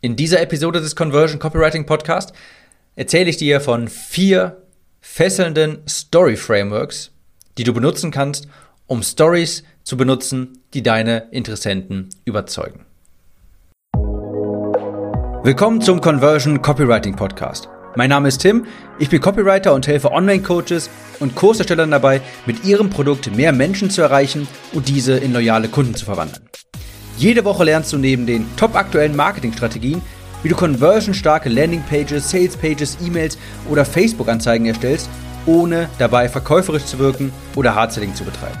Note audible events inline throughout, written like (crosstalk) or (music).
In dieser Episode des Conversion Copywriting Podcast erzähle ich dir von vier fesselnden Story Frameworks, die du benutzen kannst, um Stories zu benutzen, die deine Interessenten überzeugen. Willkommen zum Conversion Copywriting Podcast. Mein Name ist Tim, ich bin Copywriter und helfe Online-Coaches und Kurserstellern dabei, mit ihrem Produkt mehr Menschen zu erreichen und diese in loyale Kunden zu verwandeln. Jede Woche lernst du neben den top aktuellen Marketingstrategien, wie du conversionstarke Landingpages, Salespages, E-Mails oder Facebook-Anzeigen erstellst, ohne dabei verkäuferisch zu wirken oder Hardselling zu betreiben.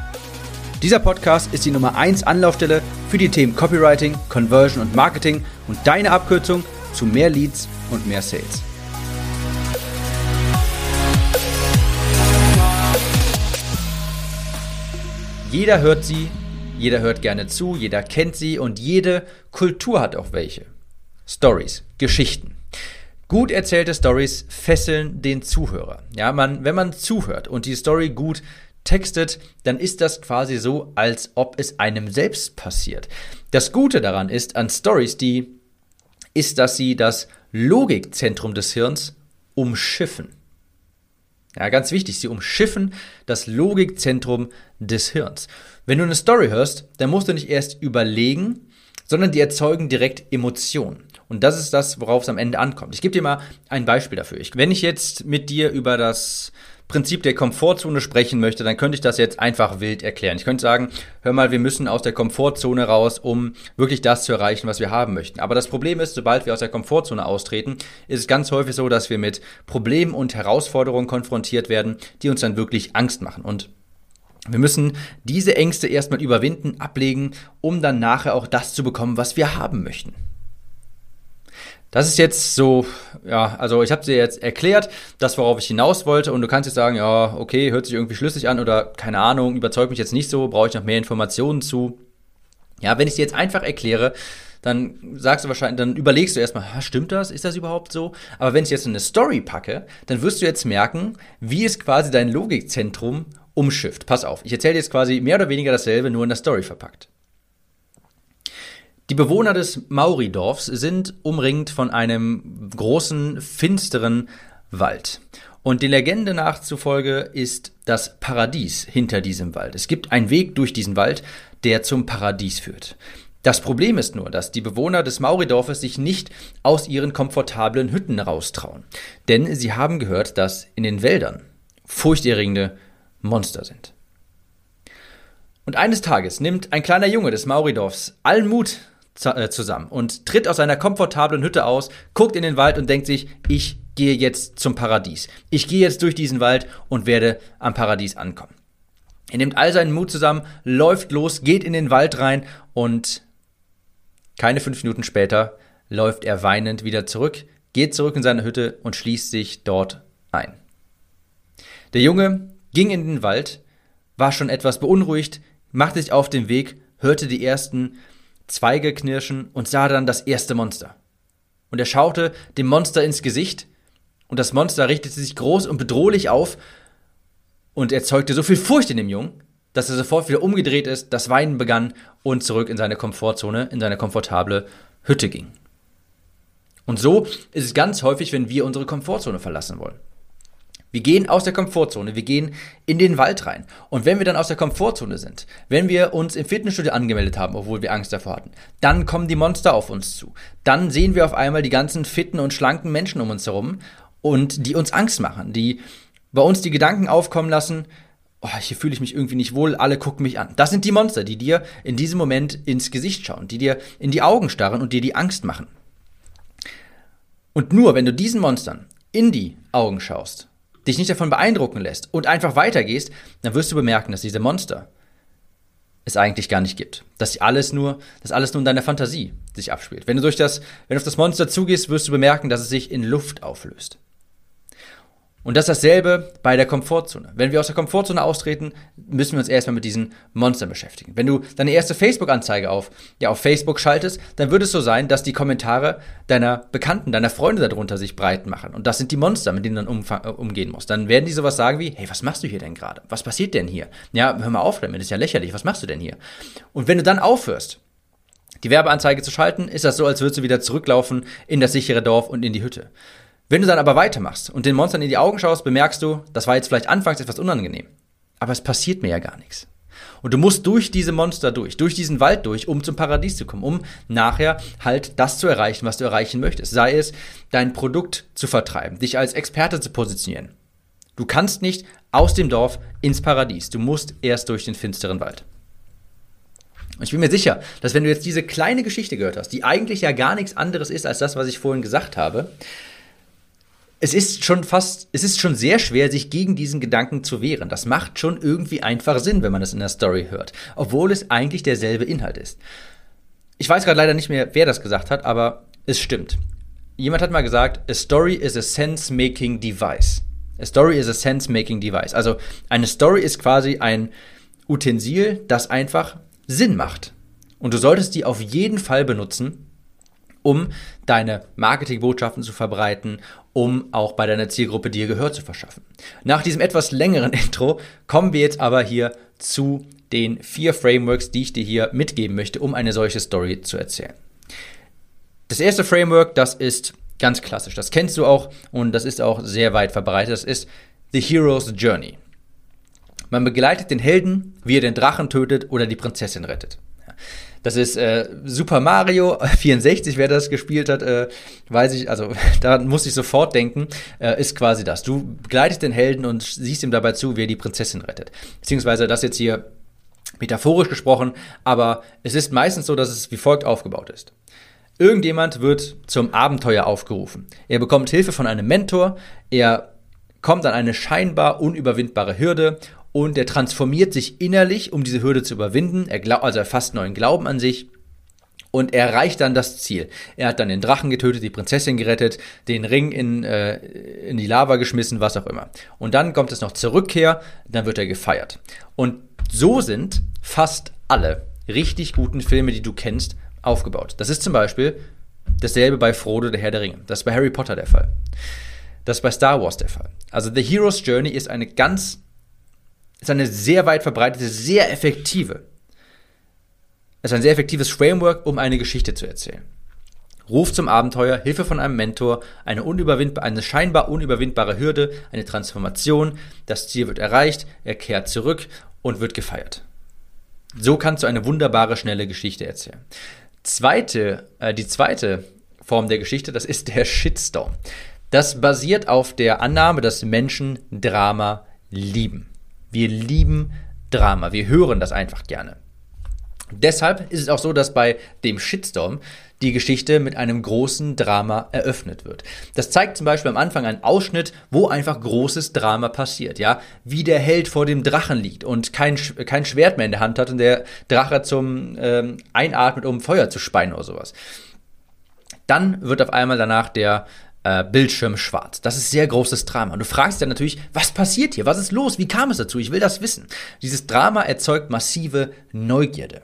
Dieser Podcast ist die Nummer 1 Anlaufstelle für die Themen Copywriting, Conversion und Marketing und deine Abkürzung zu mehr Leads und mehr Sales. Jeder hört sie, jeder hört gerne zu, jeder kennt sie und jede Kultur hat auch welche. Stories, Geschichten. Gut erzählte Stories fesseln den Zuhörer. Ja, man, wenn man zuhört und die Story gut textet, dann ist das quasi so, als ob es einem selbst passiert. Das Gute daran ist an Stories, die ist, dass sie das Logikzentrum des Hirns umschiffen. Ja, ganz wichtig, sie umschiffen das Logikzentrum des Hirns. Wenn du eine Story hörst, dann musst du nicht erst überlegen, sondern die erzeugen direkt Emotionen. Und das ist das, worauf es am Ende ankommt. Ich gebe dir mal ein Beispiel dafür. Ich, wenn ich jetzt mit dir über das Prinzip der Komfortzone sprechen möchte, dann könnte ich das jetzt einfach wild erklären. Ich könnte sagen, hör mal, wir müssen aus der Komfortzone raus, um wirklich das zu erreichen, was wir haben möchten. Aber das Problem ist, sobald wir aus der Komfortzone austreten, ist es ganz häufig so, dass wir mit Problemen und Herausforderungen konfrontiert werden, die uns dann wirklich Angst machen. Und wir müssen diese Ängste erstmal überwinden, ablegen, um dann nachher auch das zu bekommen, was wir haben möchten. Das ist jetzt so, ja, also ich habe dir jetzt erklärt, das, worauf ich hinaus wollte, und du kannst jetzt sagen, ja, okay, hört sich irgendwie schlüssig an oder keine Ahnung, überzeugt mich jetzt nicht so, brauche ich noch mehr Informationen zu. Ja, wenn ich dir jetzt einfach erkläre, dann sagst du wahrscheinlich, dann überlegst du erstmal, stimmt das? Ist das überhaupt so? Aber wenn ich jetzt eine Story packe, dann wirst du jetzt merken, wie es quasi dein Logikzentrum umschifft. Pass auf, ich erzähle jetzt quasi mehr oder weniger dasselbe, nur in der Story verpackt. Die Bewohner des Mauridorfs sind umringt von einem großen, finsteren Wald. Und der Legende nach zufolge ist das Paradies hinter diesem Wald. Es gibt einen Weg durch diesen Wald, der zum Paradies führt. Das Problem ist nur, dass die Bewohner des Mauridorfes sich nicht aus ihren komfortablen Hütten raustrauen. Denn sie haben gehört, dass in den Wäldern furchterregende Monster sind. Und eines Tages nimmt ein kleiner Junge des Mauridorfs allen Mut zusammen und tritt aus seiner komfortablen Hütte aus, guckt in den Wald und denkt sich, ich gehe jetzt zum Paradies. Ich gehe jetzt durch diesen Wald und werde am Paradies ankommen. Er nimmt all seinen Mut zusammen, läuft los, geht in den Wald rein und keine fünf Minuten später läuft er weinend wieder zurück, geht zurück in seine Hütte und schließt sich dort ein. Der Junge ging in den Wald, war schon etwas beunruhigt, machte sich auf den Weg, hörte die ersten Zweige knirschen und sah dann das erste Monster. Und er schaute dem Monster ins Gesicht, und das Monster richtete sich groß und bedrohlich auf und erzeugte so viel Furcht in dem Jungen, dass er sofort wieder umgedreht ist, das Weinen begann und zurück in seine Komfortzone, in seine komfortable Hütte ging. Und so ist es ganz häufig, wenn wir unsere Komfortzone verlassen wollen. Wir gehen aus der Komfortzone, wir gehen in den Wald rein. Und wenn wir dann aus der Komfortzone sind, wenn wir uns im Fitnessstudio angemeldet haben, obwohl wir Angst davor hatten, dann kommen die Monster auf uns zu. Dann sehen wir auf einmal die ganzen fitten und schlanken Menschen um uns herum und die uns Angst machen, die bei uns die Gedanken aufkommen lassen, oh, hier fühle ich mich irgendwie nicht wohl, alle gucken mich an. Das sind die Monster, die dir in diesem Moment ins Gesicht schauen, die dir in die Augen starren und dir die Angst machen. Und nur wenn du diesen Monstern in die Augen schaust, dich nicht davon beeindrucken lässt und einfach weitergehst, dann wirst du bemerken, dass diese Monster es eigentlich gar nicht gibt. Dass alles nur, dass alles nur in deiner Fantasie sich abspielt. Wenn du durch das, wenn du auf das Monster zugehst, wirst du bemerken, dass es sich in Luft auflöst. Und das ist dasselbe bei der Komfortzone. Wenn wir aus der Komfortzone austreten, müssen wir uns erstmal mit diesen Monstern beschäftigen. Wenn du deine erste Facebook-Anzeige auf, ja, auf Facebook schaltest, dann wird es so sein, dass die Kommentare deiner Bekannten, deiner Freunde darunter sich breit machen. Und das sind die Monster, mit denen du dann äh, umgehen musst. Dann werden die sowas sagen wie, hey, was machst du hier denn gerade? Was passiert denn hier? Ja, hör mal auf damit, das ist ja lächerlich, was machst du denn hier? Und wenn du dann aufhörst, die Werbeanzeige zu schalten, ist das so, als würdest du wieder zurücklaufen in das sichere Dorf und in die Hütte. Wenn du dann aber weitermachst und den Monstern in die Augen schaust, bemerkst du, das war jetzt vielleicht anfangs etwas unangenehm. Aber es passiert mir ja gar nichts. Und du musst durch diese Monster durch, durch diesen Wald durch, um zum Paradies zu kommen, um nachher halt das zu erreichen, was du erreichen möchtest. Sei es, dein Produkt zu vertreiben, dich als Experte zu positionieren. Du kannst nicht aus dem Dorf ins Paradies. Du musst erst durch den finsteren Wald. Und ich bin mir sicher, dass wenn du jetzt diese kleine Geschichte gehört hast, die eigentlich ja gar nichts anderes ist als das, was ich vorhin gesagt habe, es ist schon fast, es ist schon sehr schwer, sich gegen diesen Gedanken zu wehren. Das macht schon irgendwie einfach Sinn, wenn man es in der Story hört, obwohl es eigentlich derselbe Inhalt ist. Ich weiß gerade leider nicht mehr, wer das gesagt hat, aber es stimmt. Jemand hat mal gesagt, a story is a sense-making device. A story is a sense-making device. Also eine Story ist quasi ein Utensil, das einfach Sinn macht. Und du solltest die auf jeden Fall benutzen, um deine Marketingbotschaften zu verbreiten, um auch bei deiner Zielgruppe dir Gehör zu verschaffen. Nach diesem etwas längeren (laughs) Intro kommen wir jetzt aber hier zu den vier Frameworks, die ich dir hier mitgeben möchte, um eine solche Story zu erzählen. Das erste Framework, das ist ganz klassisch. Das kennst du auch und das ist auch sehr weit verbreitet. Das ist The Hero's Journey. Man begleitet den Helden, wie er den Drachen tötet oder die Prinzessin rettet. Das ist äh, Super Mario (laughs) 64, wer das gespielt hat, äh, weiß ich, also (laughs) da muss ich sofort denken, äh, ist quasi das. Du begleitest den Helden und siehst ihm dabei zu, wie er die Prinzessin rettet. Beziehungsweise das jetzt hier metaphorisch gesprochen, aber es ist meistens so, dass es wie folgt aufgebaut ist. Irgendjemand wird zum Abenteuer aufgerufen. Er bekommt Hilfe von einem Mentor, er kommt an eine scheinbar unüberwindbare Hürde und er transformiert sich innerlich, um diese Hürde zu überwinden. Er glaub, also er fasst neuen Glauben an sich und er erreicht dann das Ziel. Er hat dann den Drachen getötet, die Prinzessin gerettet, den Ring in, äh, in die Lava geschmissen, was auch immer. Und dann kommt es noch zur Rückkehr, dann wird er gefeiert. Und so sind fast alle richtig guten Filme, die du kennst, aufgebaut. Das ist zum Beispiel dasselbe bei Frodo, der Herr der Ringe. Das ist bei Harry Potter der Fall. Das ist bei Star Wars der Fall. Also The Hero's Journey ist eine ganz ist eine sehr weit verbreitete, sehr effektive, ist ein sehr effektives Framework, um eine Geschichte zu erzählen. Ruf zum Abenteuer, Hilfe von einem Mentor, eine, eine scheinbar unüberwindbare Hürde, eine Transformation, das Ziel wird erreicht, er kehrt zurück und wird gefeiert. So kannst du eine wunderbare, schnelle Geschichte erzählen. Zweite, äh, die zweite Form der Geschichte, das ist der Shitstorm. Das basiert auf der Annahme, dass Menschen Drama lieben. Wir lieben Drama. Wir hören das einfach gerne. Deshalb ist es auch so, dass bei dem Shitstorm die Geschichte mit einem großen Drama eröffnet wird. Das zeigt zum Beispiel am Anfang einen Ausschnitt, wo einfach großes Drama passiert, ja, wie der Held vor dem Drachen liegt und kein, kein Schwert mehr in der Hand hat und der Drache zum ähm, Einatmet, um Feuer zu speien oder sowas. Dann wird auf einmal danach der äh, Bildschirm schwarz. Das ist sehr großes Drama. Und du fragst dann natürlich, was passiert hier? Was ist los? Wie kam es dazu? Ich will das wissen. Dieses Drama erzeugt massive Neugierde.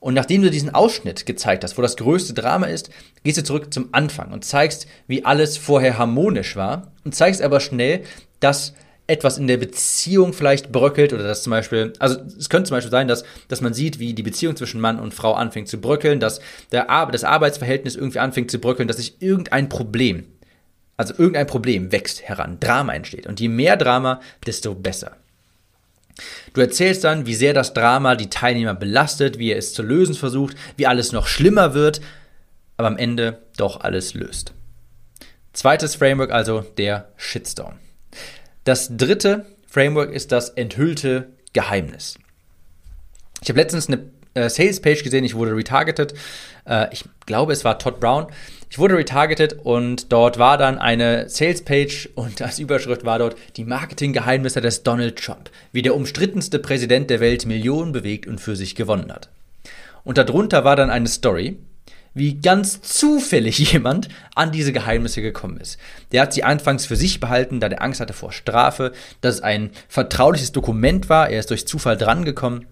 Und nachdem du diesen Ausschnitt gezeigt hast, wo das größte Drama ist, gehst du zurück zum Anfang und zeigst, wie alles vorher harmonisch war und zeigst aber schnell, dass etwas in der Beziehung vielleicht bröckelt oder dass zum Beispiel, also es könnte zum Beispiel sein, dass, dass man sieht, wie die Beziehung zwischen Mann und Frau anfängt zu bröckeln, dass der Ar das Arbeitsverhältnis irgendwie anfängt zu bröckeln, dass sich irgendein Problem, also irgendein Problem wächst heran, Drama entsteht. Und je mehr Drama, desto besser. Du erzählst dann, wie sehr das Drama die Teilnehmer belastet, wie er es zu lösen versucht, wie alles noch schlimmer wird, aber am Ende doch alles löst. Zweites Framework also der Shitstorm. Das dritte Framework ist das enthüllte Geheimnis. Ich habe letztens eine äh, Sales-Page gesehen, ich wurde retargeted. Äh, ich glaube, es war Todd Brown. Ich wurde retargeted und dort war dann eine Sales-Page und als Überschrift war dort die Marketinggeheimnisse des Donald Trump, wie der umstrittenste Präsident der Welt Millionen bewegt und für sich gewonnen hat. Und darunter war dann eine Story, wie ganz zufällig (laughs) jemand an diese Geheimnisse gekommen ist. Der hat sie anfangs für sich behalten, da der Angst hatte vor Strafe, dass es ein vertrauliches Dokument war, er ist durch Zufall drangekommen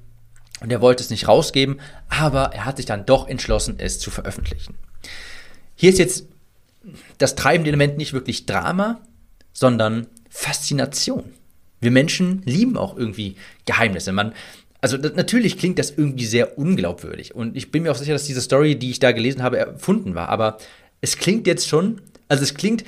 und er wollte es nicht rausgeben, aber er hat sich dann doch entschlossen, es zu veröffentlichen. Hier ist jetzt das treibende Element nicht wirklich Drama, sondern Faszination. Wir Menschen lieben auch irgendwie Geheimnisse. Man also natürlich klingt das irgendwie sehr unglaubwürdig. Und ich bin mir auch sicher, dass diese Story, die ich da gelesen habe, erfunden war. Aber es klingt jetzt schon, also es klingt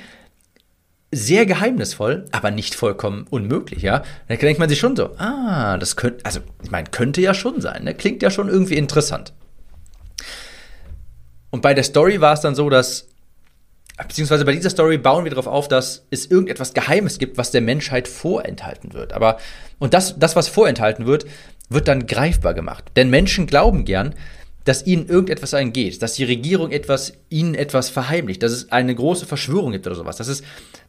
sehr geheimnisvoll, aber nicht vollkommen unmöglich, ja. Da denkt man sich schon so, ah, das könnte, also ich meine, könnte ja schon sein, ne? klingt ja schon irgendwie interessant. Und bei der Story war es dann so, dass, beziehungsweise bei dieser Story bauen wir darauf auf, dass es irgendetwas Geheimes gibt, was der Menschheit vorenthalten wird. Aber, und das, das, was vorenthalten wird, wird dann greifbar gemacht. Denn Menschen glauben gern, dass ihnen irgendetwas eingeht, dass die Regierung etwas, ihnen etwas verheimlicht, dass es eine große Verschwörung gibt oder sowas. Das ist,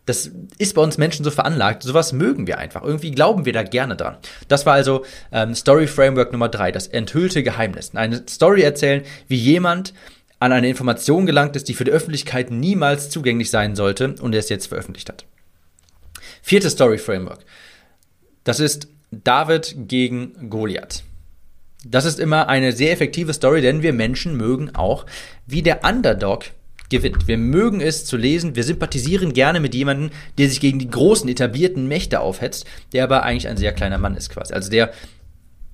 das ist bei uns Menschen so veranlagt. Sowas mögen wir einfach. Irgendwie glauben wir da gerne dran. Das war also ähm, Story Framework Nummer drei, das enthüllte Geheimnis. Eine Story erzählen, wie jemand an eine Information gelangt ist, die für die Öffentlichkeit niemals zugänglich sein sollte und er es jetzt veröffentlicht hat. Viertes Story Framework. Das ist David gegen Goliath. Das ist immer eine sehr effektive Story, denn wir Menschen mögen auch, wie der Underdog gewinnt. Wir mögen es zu lesen, wir sympathisieren gerne mit jemandem, der sich gegen die großen etablierten Mächte aufhetzt, der aber eigentlich ein sehr kleiner Mann ist quasi. Also der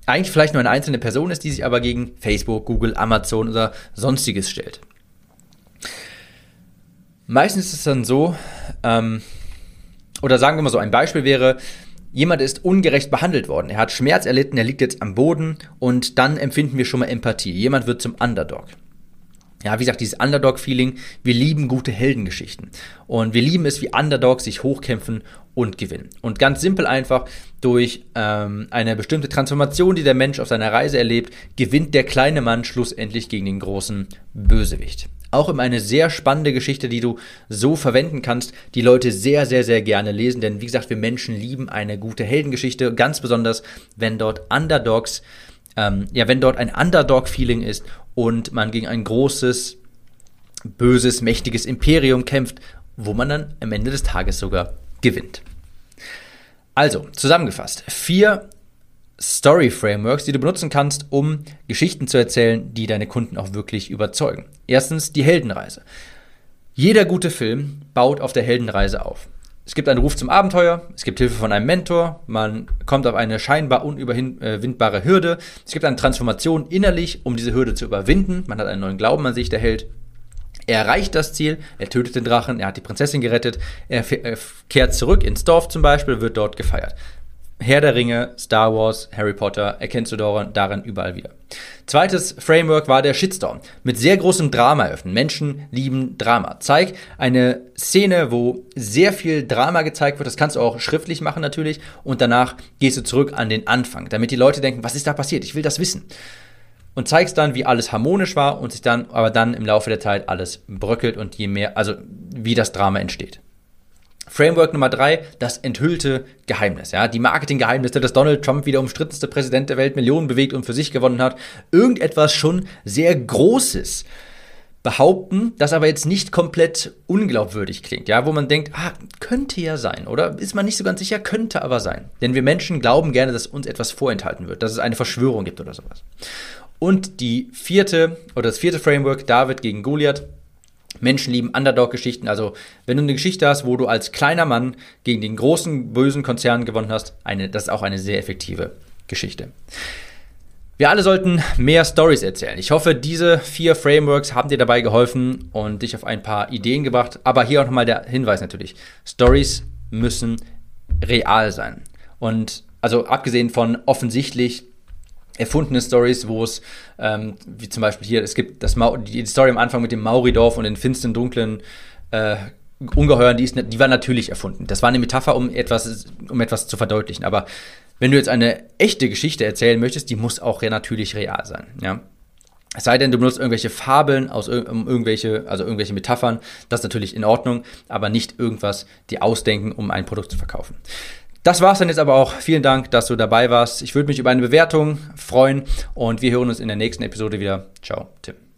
eigentlich vielleicht nur eine einzelne Person ist, die sich aber gegen Facebook, Google, Amazon oder sonstiges stellt. Meistens ist es dann so, ähm, oder sagen wir mal so, ein Beispiel wäre, Jemand ist ungerecht behandelt worden. Er hat Schmerz erlitten, er liegt jetzt am Boden und dann empfinden wir schon mal Empathie. Jemand wird zum Underdog. Ja, wie gesagt, dieses Underdog-Feeling, wir lieben gute Heldengeschichten. Und wir lieben es, wie Underdogs sich hochkämpfen und gewinnen. Und ganz simpel einfach, durch ähm, eine bestimmte Transformation, die der Mensch auf seiner Reise erlebt, gewinnt der kleine Mann schlussendlich gegen den großen Bösewicht. Auch immer eine sehr spannende Geschichte, die du so verwenden kannst, die Leute sehr, sehr, sehr gerne lesen. Denn wie gesagt, wir Menschen lieben eine gute Heldengeschichte, ganz besonders, wenn dort Underdogs, ähm, ja, wenn dort ein Underdog-Feeling ist und man gegen ein großes, böses, mächtiges Imperium kämpft, wo man dann am Ende des Tages sogar gewinnt. Also, zusammengefasst, vier Story Frameworks, die du benutzen kannst, um Geschichten zu erzählen, die deine Kunden auch wirklich überzeugen. Erstens die Heldenreise. Jeder gute Film baut auf der Heldenreise auf. Es gibt einen Ruf zum Abenteuer, es gibt Hilfe von einem Mentor, man kommt auf eine scheinbar unüberwindbare Hürde, es gibt eine Transformation innerlich, um diese Hürde zu überwinden, man hat einen neuen Glauben an sich, der Held. Er erreicht das Ziel, er tötet den Drachen, er hat die Prinzessin gerettet, er kehrt zurück ins Dorf zum Beispiel, wird dort gefeiert. Herr der Ringe, Star Wars, Harry Potter erkennst du darin überall wieder. Zweites Framework war der Shitstorm. Mit sehr großem Drama öffnen. Menschen lieben Drama. Zeig eine Szene, wo sehr viel Drama gezeigt wird. Das kannst du auch schriftlich machen natürlich. Und danach gehst du zurück an den Anfang, damit die Leute denken, was ist da passiert? Ich will das wissen. Und zeigst dann, wie alles harmonisch war und sich dann, aber dann im Laufe der Zeit alles bröckelt und je mehr, also wie das Drama entsteht. Framework Nummer drei, das enthüllte Geheimnis. Ja, die Marketinggeheimnisse, dass Donald Trump wieder umstrittenste Präsident der Welt Millionen bewegt und für sich gewonnen hat. Irgendetwas schon sehr Großes behaupten, das aber jetzt nicht komplett unglaubwürdig klingt, ja, wo man denkt, ah, könnte ja sein, oder ist man nicht so ganz sicher, könnte aber sein. Denn wir Menschen glauben gerne, dass uns etwas vorenthalten wird, dass es eine Verschwörung gibt oder sowas. Und die vierte oder das vierte Framework, David gegen Goliath, Menschen lieben Underdog-Geschichten. Also, wenn du eine Geschichte hast, wo du als kleiner Mann gegen den großen, bösen Konzern gewonnen hast, eine, das ist auch eine sehr effektive Geschichte. Wir alle sollten mehr Stories erzählen. Ich hoffe, diese vier Frameworks haben dir dabei geholfen und dich auf ein paar Ideen gebracht. Aber hier auch nochmal der Hinweis natürlich. Stories müssen real sein. Und also abgesehen von offensichtlich erfundene Stories, wo es, ähm, wie zum Beispiel hier, es gibt das Ma die Story am Anfang mit dem Mauridorf und den finsteren, dunklen äh, Ungeheuern, die, ist, die war natürlich erfunden. Das war eine Metapher, um etwas, um etwas zu verdeutlichen. Aber wenn du jetzt eine echte Geschichte erzählen möchtest, die muss auch natürlich real sein. Ja? Es sei denn, du benutzt irgendwelche Fabeln aus um irgendwelche, also irgendwelche Metaphern, das ist natürlich in Ordnung, aber nicht irgendwas, die ausdenken, um ein Produkt zu verkaufen. Das war's dann jetzt aber auch. Vielen Dank, dass du dabei warst. Ich würde mich über eine Bewertung freuen und wir hören uns in der nächsten Episode wieder. Ciao, Tim.